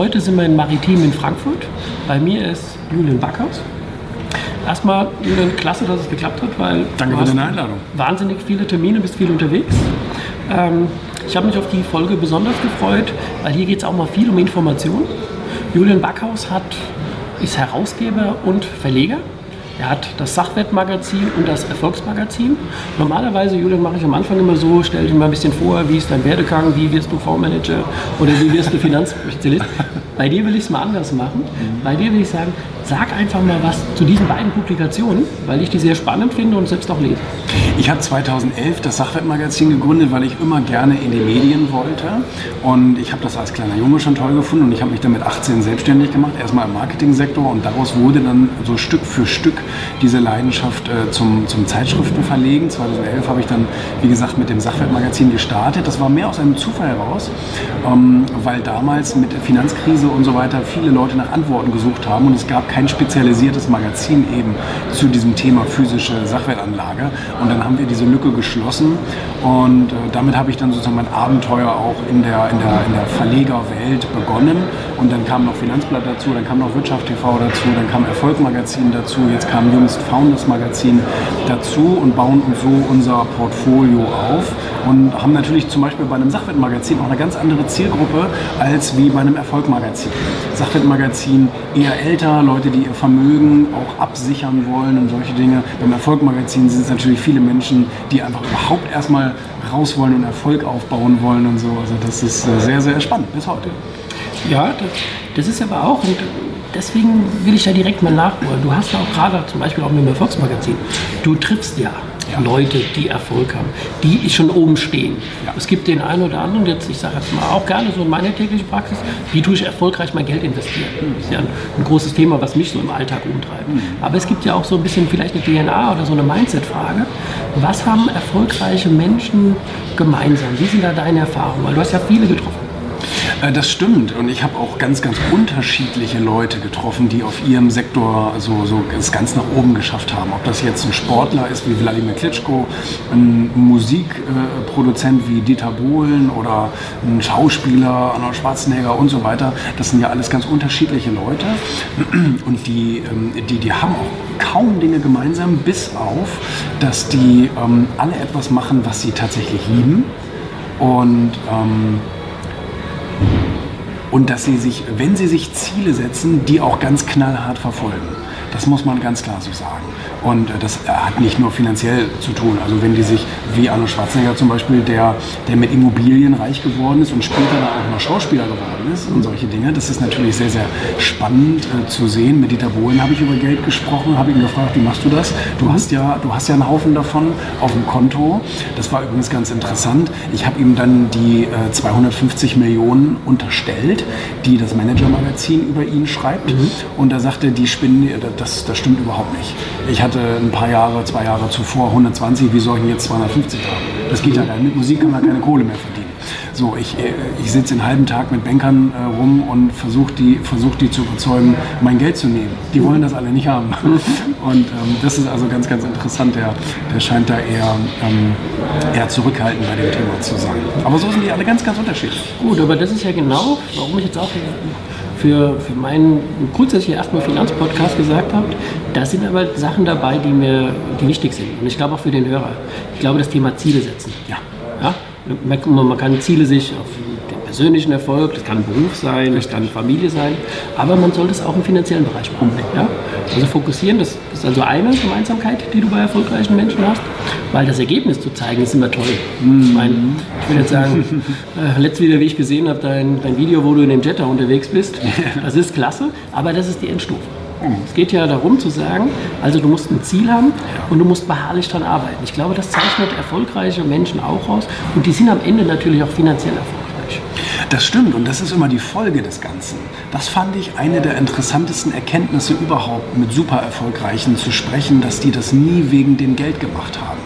Heute sind wir in Maritim in Frankfurt. Bei mir ist Julian Backhaus. Erstmal, Julian, klasse, dass es geklappt hat, weil Danke du für deine Einladung. wahnsinnig viele Termine, bist viel unterwegs. Ähm, ich habe mich auf die Folge besonders gefreut, weil hier geht es auch mal viel um Information. Julian Backhaus hat, ist Herausgeber und Verleger. Er hat das Sachwertmagazin und das Erfolgsmagazin. Normalerweise, Julian, mache ich am Anfang immer so, stell dir mal ein bisschen vor, wie ist dein Werdegang, wie wirst du Fondsmanager oder wie wirst du Finanzspezialist. Bei dir will ich es mal anders machen. Bei dir will ich sagen, sag einfach mal was zu diesen beiden Publikationen, weil ich die sehr spannend finde und selbst auch lese. Ich habe 2011 das Sachwertmagazin gegründet, weil ich immer gerne in die Medien wollte. Und ich habe das als kleiner Junge schon toll gefunden und ich habe mich dann mit 18 selbstständig gemacht, erstmal im Marketingsektor und daraus wurde dann so Stück für Stück diese Leidenschaft äh, zum, zum Zeitschriftenverlegen. 2011 habe ich dann, wie gesagt, mit dem Sachwertmagazin gestartet. Das war mehr aus einem Zufall heraus, ähm, weil damals mit der Finanzkrise und so weiter viele Leute nach Antworten gesucht haben und es gab kein spezialisiertes Magazin eben zu diesem Thema physische Sachwertanlage. Und dann haben wir diese Lücke geschlossen und äh, damit habe ich dann sozusagen mein Abenteuer auch in der, in der, in der Verlegerwelt begonnen. Und dann kam noch Finanzblatt dazu, dann kam noch Wirtschaft TV dazu, dann kam Erfolgmagazin dazu, jetzt kam jüngst Founders Magazin dazu und bauen so unser Portfolio auf und haben natürlich zum Beispiel bei einem Sachwertmagazin auch eine ganz andere Zielgruppe als wie bei einem Erfolgmagazin. Sachwertmagazin eher älter, Leute, die ihr Vermögen auch absichern wollen und solche Dinge. Beim Erfolgmagazin sind es natürlich viele Menschen, die einfach überhaupt erstmal raus wollen und Erfolg aufbauen wollen und so. Also das ist äh, sehr, sehr spannend bis heute. Ja, das, das ist aber auch, und deswegen will ich da direkt mal nachholen. Du hast ja auch gerade zum Beispiel auch mit dem Erfolgsmagazin, du triffst ja, Ja. Leute, die Erfolg haben, die schon oben stehen. Ja. Es gibt den einen oder anderen, jetzt, ich sage jetzt mal auch gerne so in meiner täglichen Praxis, wie tue ich erfolgreich mein Geld investieren? Das ist ja ein, ein großes Thema, was mich so im Alltag umtreibt. Aber es gibt ja auch so ein bisschen vielleicht eine DNA oder so eine Mindset-Frage. Was haben erfolgreiche Menschen gemeinsam? Wie sind da deine Erfahrungen? Weil du hast ja viele getroffen. Äh, Das stimmt und ich habe auch ganz, ganz unterschiedliche Leute getroffen, die auf ihrem Sektor so, so es ganz nach oben geschafft haben. Ob das jetzt ein Sportler ist wie Wladimir Klitschko, ein Musikproduzent wie Dieter Bohlen oder ein Schauspieler, Arnold Schwarzenegger und so weiter. Das sind ja alles ganz unterschiedliche Leute und die, ähm, die, die haben auch kaum Dinge gemeinsam, bis auf, dass die ähm, alle etwas machen, was sie tatsächlich lieben und ähm, und dass sie sich, wenn sie sich Ziele setzen, die auch ganz knallhart verfolgen. Das muss man ganz klar so sagen. Und äh, das äh, hat nicht nur finanziell zu tun. Also wenn die sich, wie Arnold Schwarzenegger zum Beispiel, der, der mit Immobilien reich geworden ist und später dann auch noch Schauspieler geworden ist und solche Dinge, das ist natürlich sehr, sehr spannend äh, zu sehen. Mit Dieter Bohlen habe ich über Geld gesprochen, habe ihn gefragt, wie machst du das? Du hast ja, du hast ja einen Haufen davon auf dem Konto. Das war übrigens ganz interessant. Ich habe ihm dann die äh, 250 Millionen unterstellt, die das Manager-Magazin über ihn schreibt. Und da sagte, die spinnen, äh, das, das stimmt überhaupt nicht. Ich hatte ein paar Jahre, zwei Jahre zuvor 120, wie soll ich denn jetzt 250 haben? Das geht ja gar nicht. Mit Musik kann man keine Kohle mehr verdienen. So, ich, äh, ich sitze den halben Tag mit Bankern äh, rum und versuche die, versuch die zu überzeugen, mein Geld zu nehmen. Die wollen das alle nicht haben. Und ähm, das ist also ganz, ganz interessant. Der, der scheint da eher, ähm, eher zurückhaltend bei dem Thema zu sein. Aber so sind die alle ganz, ganz unterschiedlich. Gut, aber das ist ja genau, warum ich jetzt auch für, für meinen grundsätzlich erstmal Finanzpodcast gesagt habe, da sind aber Sachen dabei, die mir die wichtig sind. Und ich glaube auch für den Hörer. Ich glaube, das Thema Ziele setzen. Ja. Ja? Man, kann Ziele sich auf persönlichen Erfolg, das kann Beruf sein, das kann Familie sein, aber man sollte es auch im finanziellen Bereich machen. Ja? Also fokussieren, das ist also eine Gemeinsamkeit, die du bei erfolgreichen Menschen hast, weil das Ergebnis zu zeigen ist immer toll. Ich meine, ich will jetzt sagen, äh, letztes wieder, wie ich gesehen habe, dein, dein Video, wo du in dem Jetta unterwegs bist, das ist klasse, aber das ist die Endstufe. Es geht ja darum zu sagen, also du musst ein Ziel haben und du musst beharrlich daran arbeiten. Ich glaube, das zeichnet erfolgreiche Menschen auch aus und die sind am Ende natürlich auch finanziell erfolgreich. Das stimmt und das ist immer die Folge des Ganzen. Das fand ich eine der interessantesten Erkenntnisse überhaupt, mit super erfolgreichen zu sprechen, dass die das nie wegen dem Geld gemacht haben.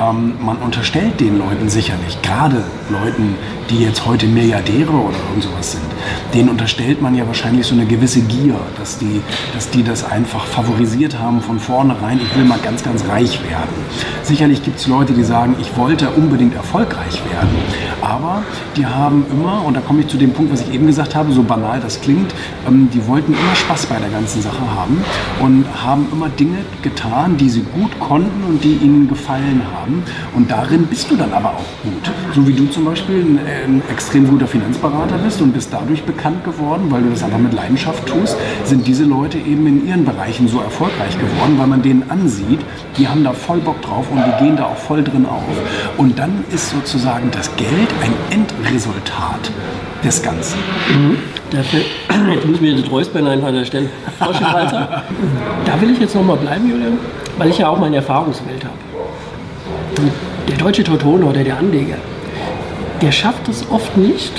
Ähm, man unterstellt den Leuten sicherlich, gerade Leuten, die jetzt heute Milliardäre oder irgend sowas sind, denen unterstellt man ja wahrscheinlich so eine gewisse Gier, dass die, dass die das einfach favorisiert haben von vornherein, ich will mal ganz, ganz reich werden. Sicherlich gibt es Leute, die sagen, ich wollte unbedingt erfolgreich werden, aber die haben immer, und da komme ich zu dem Punkt, was ich eben gesagt habe, so banal das klingt, ähm, die wollten immer Spaß bei der ganzen Sache haben und haben immer Dinge getan, die sie gut konnten und die ihnen gefallen haben. Und darin bist du dann aber auch gut. So wie du zum Beispiel ein, äh, ein extrem guter Finanzberater bist und bist dadurch bekannt geworden, weil du das einfach mit Leidenschaft tust, sind diese Leute eben in ihren Bereichen so erfolgreich geworden, weil man denen ansieht, die haben da voll Bock drauf und die gehen da auch voll drin auf. Und dann ist sozusagen das Geld ein Endresultat des Ganzen. Mhm. Dafür, jetzt muss mir das Räuspern einfach an der Stelle. Da will ich jetzt nochmal bleiben, Julian, weil ich ja auch meine Erfahrungswelt habe. Der deutsche Teutoner oder der Anleger, der schafft es oft nicht,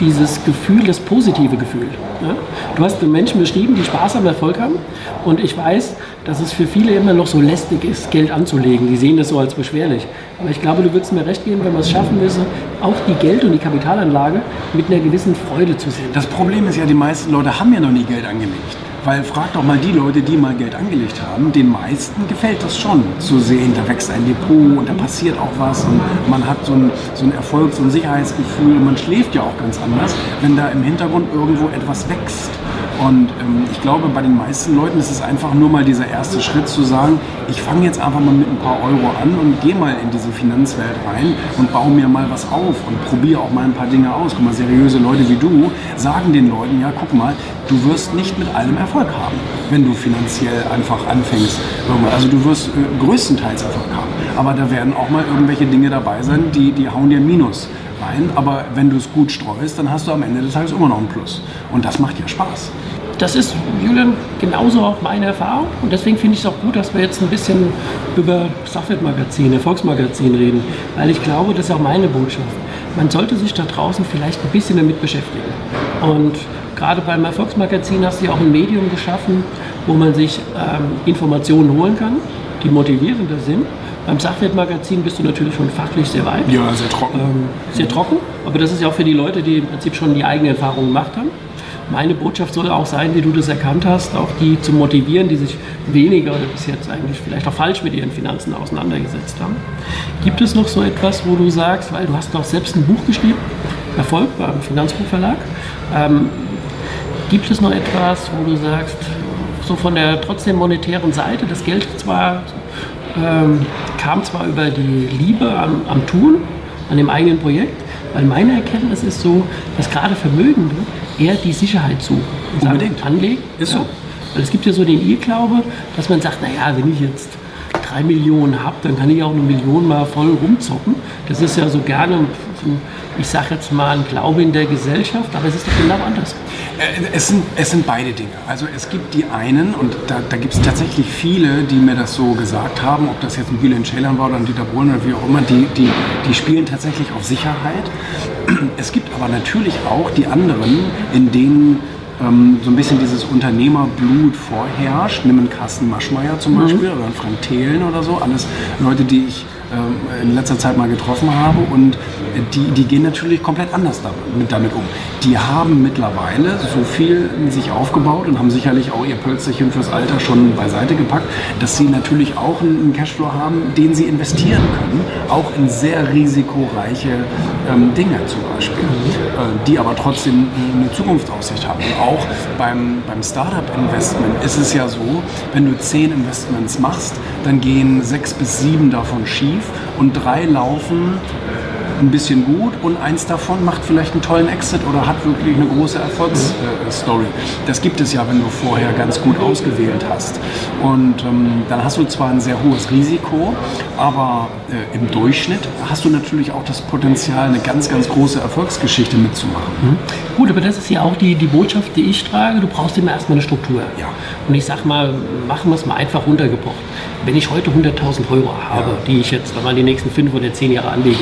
dieses Gefühl, das positive Gefühl. Ja? Du hast Menschen beschrieben, die Spaß am Erfolg haben und ich weiß, dass es für viele immer noch so lästig ist, Geld anzulegen. Die sehen das so als beschwerlich. Aber ich glaube, du würdest mir recht geben, wenn wir es schaffen müssen, auch die Geld- und die Kapitalanlage mit einer gewissen Freude zu sehen. Das Problem ist ja, die meisten Leute haben ja noch nie Geld angelegt. Weil frag doch mal die Leute, die mal Geld angelegt haben, den meisten gefällt das schon zu sehen, da wächst ein Depot und da passiert auch was und man hat so ein, so ein Erfolg, so ein Sicherheitsgefühl und man schläft ja auch ganz anders, wenn da im Hintergrund irgendwo etwas wächst. Und ähm, ich glaube, bei den meisten Leuten ist es einfach nur mal dieser erste Schritt zu sagen, ich fange jetzt einfach mal mit ein paar Euro an und gehe mal in diese Finanzwelt rein und baue mir mal was auf und probiere auch mal ein paar Dinge aus. Guck mal, seriöse Leute wie du sagen den Leuten, ja, guck mal, du wirst nicht mit allem Erfolg haben, wenn du finanziell einfach anfängst. Also du wirst äh, größtenteils Erfolg haben. Aber da werden auch mal irgendwelche Dinge dabei sein, die, die hauen dir Minus rein. Aber wenn du es gut streust, dann hast du am Ende des Tages immer noch einen Plus. Und das macht ja Spaß. Das ist, Julian, genauso auch meine Erfahrung. Und deswegen finde ich es auch gut, dass wir jetzt ein bisschen über Sachwertmagazin, Erfolgsmagazin reden. Weil ich glaube, das ist auch meine Botschaft. Man sollte sich da draußen vielleicht ein bisschen damit beschäftigen. Und gerade beim Erfolgsmagazin hast du ja auch ein Medium geschaffen, wo man sich ähm, Informationen holen kann, die motivierender sind. Beim Sachwertmagazin bist du natürlich schon fachlich sehr weit. Ja, sehr trocken. Ähm, sehr trocken, aber das ist ja auch für die Leute, die im Prinzip schon die eigene Erfahrung gemacht haben. Meine Botschaft soll auch sein, wie du das erkannt hast, auch die zu motivieren, die sich weniger oder bis jetzt eigentlich vielleicht auch falsch mit ihren Finanzen auseinandergesetzt haben. Gibt es noch so etwas, wo du sagst, weil du hast doch selbst ein Buch geschrieben, Erfolg beim Finanzbuchverlag, ähm, gibt es noch etwas, wo du sagst, so von der trotzdem monetären Seite, das Geld zwar ähm, kam zwar über die Liebe am, am Tun, an dem eigenen Projekt, weil meine Erkenntnis ist so, dass gerade Vermögende eher die Sicherheit suchen. Und sagen, Unbedingt. Anlegen. Ist so. Weil es gibt ja so den Irrglaube, dass man sagt, naja, wenn ich jetzt drei Millionen habe, dann kann ich auch eine Million mal voll rumzocken. Das ist ja so gerne, ich sage jetzt mal, ein Glaube in der Gesellschaft, aber es ist doch genau anders. Äh, Es sind, es sind beide Dinge. Also es gibt die einen, und da, da gibt es tatsächlich viele, die mir das so gesagt haben, ob das jetzt ein Bülent Ceylan war oder ein Dieter Bohlen oder wie auch immer, die, die, die spielen tatsächlich auf Sicherheit. Es gibt aber natürlich auch die anderen, in denen ähm, so ein bisschen dieses Unternehmerblut vorherrscht. Nimm einen Carsten Maschmeyer zum Beispiel oder einen Frank Thelen oder so. Alles Leute, die ich in letzter Zeit mal getroffen habe und die, die gehen natürlich komplett anders damit, damit um. Die haben mittlerweile so viel sich aufgebaut und haben sicherlich auch ihr Pölzerchen fürs Alter schon beiseite gepackt, dass sie natürlich auch einen Cashflow haben, den sie investieren können, auch in sehr risikoreiche ähm, Dinge zum Beispiel, äh, die aber trotzdem eine Zukunftsaussicht haben. Und auch beim, beim Startup-Investment ist es ja so, wenn du zehn Investments machst, dann gehen sechs bis sieben davon schief und drei laufen ein bisschen gut und eins davon macht vielleicht einen tollen Exit oder hat wirklich eine große Erfolgsstory. Äh, das gibt es ja, wenn du vorher ganz gut ausgewählt hast. Und ähm, dann hast du zwar ein sehr hohes Risiko, aber äh, im Durchschnitt hast du natürlich auch das Potenzial, eine ganz, ganz große Erfolgsgeschichte mitzumachen. Mhm. Gut, aber das ist ja auch die, die Botschaft, die ich trage. Du brauchst immer erstmal eine Struktur. Ja. Und ich sag mal, machen wir es mal einfach runtergebrochen. Wenn ich heute 100.000 Euro habe, ja. die ich jetzt mal die nächsten fünf oder zehn Jahre anlege,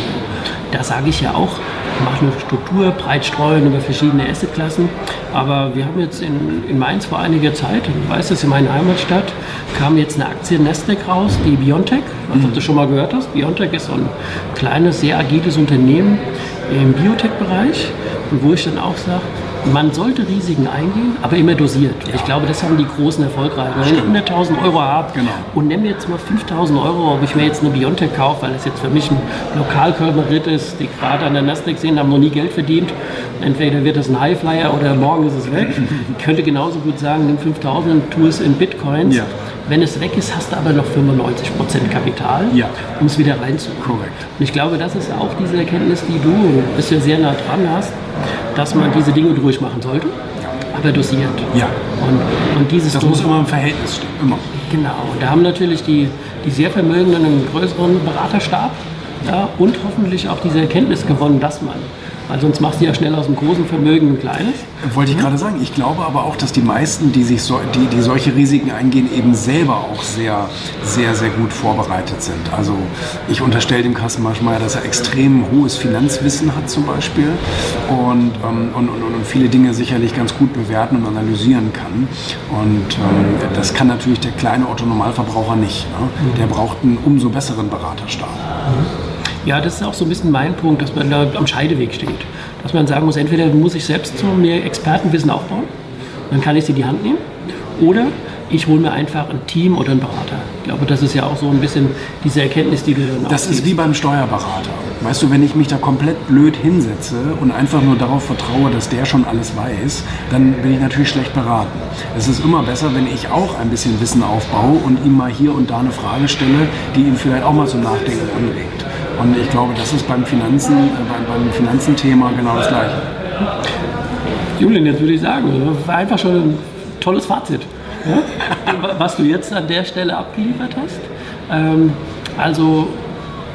da sage ich ja auch, mach eine Struktur, breit streuen über verschiedene Assetklassen. Aber wir haben jetzt in, in Mainz vor einiger Zeit, du weißt das, in meiner Heimatstadt, kam jetzt eine Aktie Nasdaq raus, die Biontech. Was mhm. du schon mal gehört hast? Biontech ist so ein kleines, sehr agiles Unternehmen im Biotech-Bereich. Und wo ich dann auch sage, man sollte Risiken eingehen, aber immer dosiert. Ja. Ich glaube, das haben die großen erfolgreichen. Wenn ich 100.000 Euro habe genau. und nehme jetzt mal 5.000 Euro, ob ich mir jetzt eine Biontech kaufe, weil das jetzt für mich ein Lokalkörperit ist, die gerade an der Nasdaq sehen, haben noch nie Geld verdient. Entweder wird das ein Highflyer oder morgen ist es weg. ich könnte genauso gut sagen, nimm 5.000 und tu es in Bitcoins. Ja. Wenn es weg ist, hast du aber noch 95% Kapital, ja. um es wieder reinzukommen. Und ich glaube, das ist auch diese Erkenntnis, die du, bist ja sehr nah dran hast, dass man diese Dinge durchmachen sollte, aber dosiert. Ja. Und, und dieses das muss immer im Verhältnis stehen, immer. Genau. Und da haben natürlich die, die sehr Vermögenden einen größeren Beraterstab ja, und hoffentlich auch diese Erkenntnis gewonnen, dass man weil sonst machst du ja schnell aus einem großen Vermögen ein kleines. Wollte ich gerade sagen. Ich glaube aber auch, dass die meisten, die, sich so, die, die solche Risiken eingehen, eben selber auch sehr, sehr, sehr gut vorbereitet sind. Also ich unterstelle dem Carsten Marschmeier, dass er extrem hohes Finanzwissen hat zum Beispiel und, ähm, und, und, und, viele Dinge sicherlich ganz gut bewerten und analysieren kann. Und ähm, das kann natürlich der kleine Otto-Normalverbraucher nicht. Ne? Der braucht einen umso besseren Beraterstab. Ja, das ist auch so ein bisschen mein Punkt, dass man da am Scheideweg steht. Dass man sagen muss, entweder muss ich selbst so mir Expertenwissen aufbauen, dann kann ich sie in die Hand nehmen, oder ich hole mir einfach ein Team oder einen Berater. Ich glaube, das ist ja auch so ein bisschen diese Erkenntnis, die du dann Das ist wie beim Steuerberater. Weißt du, wenn ich mich da komplett blöd hinsetze und einfach nur darauf vertraue, dass der schon alles weiß, dann bin ich natürlich schlecht beraten. Es ist immer besser, wenn ich auch ein bisschen Wissen aufbaue und ihm mal hier und da eine Frage stelle, die ihn vielleicht auch mal zum Nachdenken anregt. Und ich glaube, das ist beim Finanzen, äh, beim, Finanzenthema genau das Gleiche. Julian, jetzt würde ich sagen, war einfach schon ein tolles Fazit, ja? was du jetzt an der Stelle abgeliefert hast. Ähm, also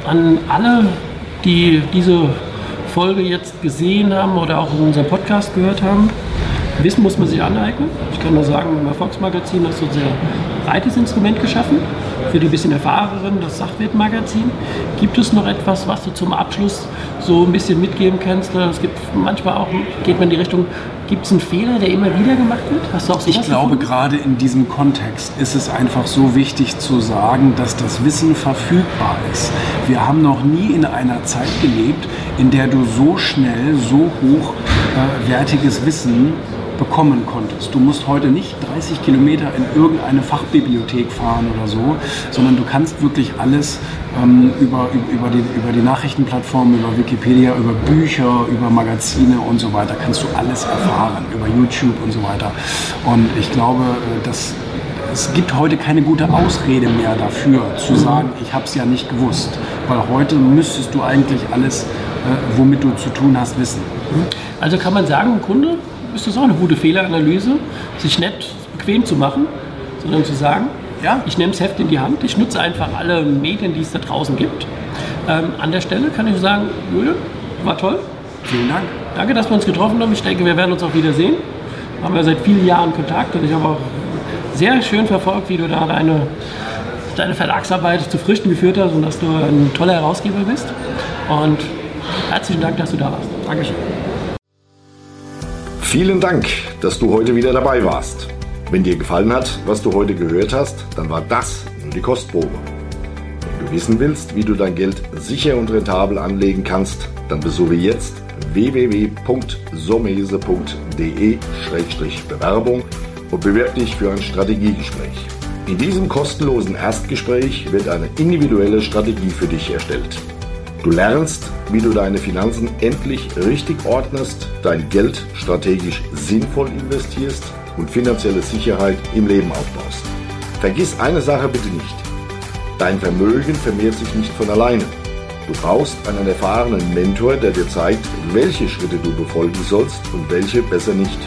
an alle, die diese Folge jetzt gesehen haben oder auch in unserem Podcast gehört haben, Wissen muss man sich aneignen. Ich kann nur sagen, im Erfolgsmagazin du ein sehr breites Instrument geschaffen für die bisschen erfahrenen, das Sachwertmagazin. Gibt es noch etwas, was du zum Abschluss so ein bisschen mitgeben kannst? Es gibt manchmal auch, geht man in die Richtung, gibt es einen Fehler, der immer wieder gemacht wird? Hast du auch Ich glaube, gefunden? gerade in diesem Kontext ist es einfach so wichtig zu sagen, dass das Wissen verfügbar ist. Wir haben noch nie in einer Zeit gelebt, in der du so schnell, so hochwertiges äh, Wissen bekommen konntest. Du musst heute nicht 30 Kilometer in irgendeine Fachbibliothek fahren oder so, sondern du kannst wirklich alles ähm, über, über, die, über die Nachrichtenplattformen, über Wikipedia, über Bücher, über Magazine und so weiter, kannst du alles erfahren, über YouTube und so weiter. Und ich glaube, äh, dass es gibt heute keine gute Ausrede mehr dafür, zu sagen, ich habe es ja nicht gewusst. Weil heute müsstest du eigentlich alles, äh, womit du zu tun hast, wissen. Also kann man sagen, Kunde ist das auch eine gute Fehleranalyse, sich nicht bequem zu machen, sondern zu sagen, ja, ich nehme das Heft in die Hand, ich nutze einfach alle Medien, die es da draußen gibt. Ähm, an der Stelle kann ich sagen, Julian, war toll. Vielen Dank. Danke, dass wir uns getroffen haben. Ich denke, wir werden uns auch wiedersehen. Wir haben ja seit vielen Jahren Kontakt und ich habe auch sehr schön verfolgt, wie du da deine, deine Verlagsarbeit zu Früchten geführt hast und dass du ein toller Herausgeber bist. Und herzlichen Dank, dass du da warst. Dankeschön. Vielen Dank, dass du heute wieder dabei warst. Wenn dir gefallen hat, was du heute gehört hast, dann war das nur die Kostprobe. Wenn du wissen willst, wie du dein Geld sicher und rentabel anlegen kannst, dann besuche jetzt www.somese.de-bewerbung und bewirb dich für ein Strategiegespräch. In diesem kostenlosen Erstgespräch wird eine individuelle Strategie für dich erstellt. Du lernst, wie du deine Finanzen endlich richtig ordnest, dein Geld strategisch sinnvoll investierst und finanzielle Sicherheit im Leben aufbaust. Vergiss eine Sache bitte nicht. Dein Vermögen vermehrt sich nicht von alleine. Du brauchst einen erfahrenen Mentor, der dir zeigt, welche Schritte du befolgen sollst und welche besser nicht.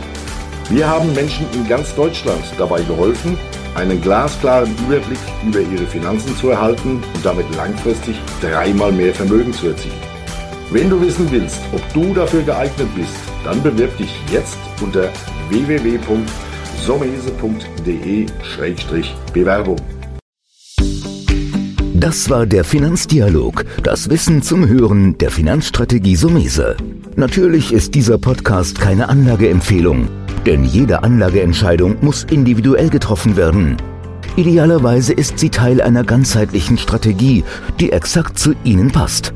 Wir haben Menschen in ganz Deutschland dabei geholfen, einen glasklaren Überblick über ihre Finanzen zu erhalten und damit langfristig dreimal mehr Vermögen zu erzielen. Wenn du wissen willst, ob du dafür geeignet bist, dann bewirb dich jetzt unter www.somese.de-bewerbung. Das war der Finanzdialog, das Wissen zum Hören der Finanzstrategie Sumese. Natürlich ist dieser Podcast keine Anlageempfehlung, denn jede Anlageentscheidung muss individuell getroffen werden. Idealerweise ist sie Teil einer ganzheitlichen Strategie, die exakt zu Ihnen passt.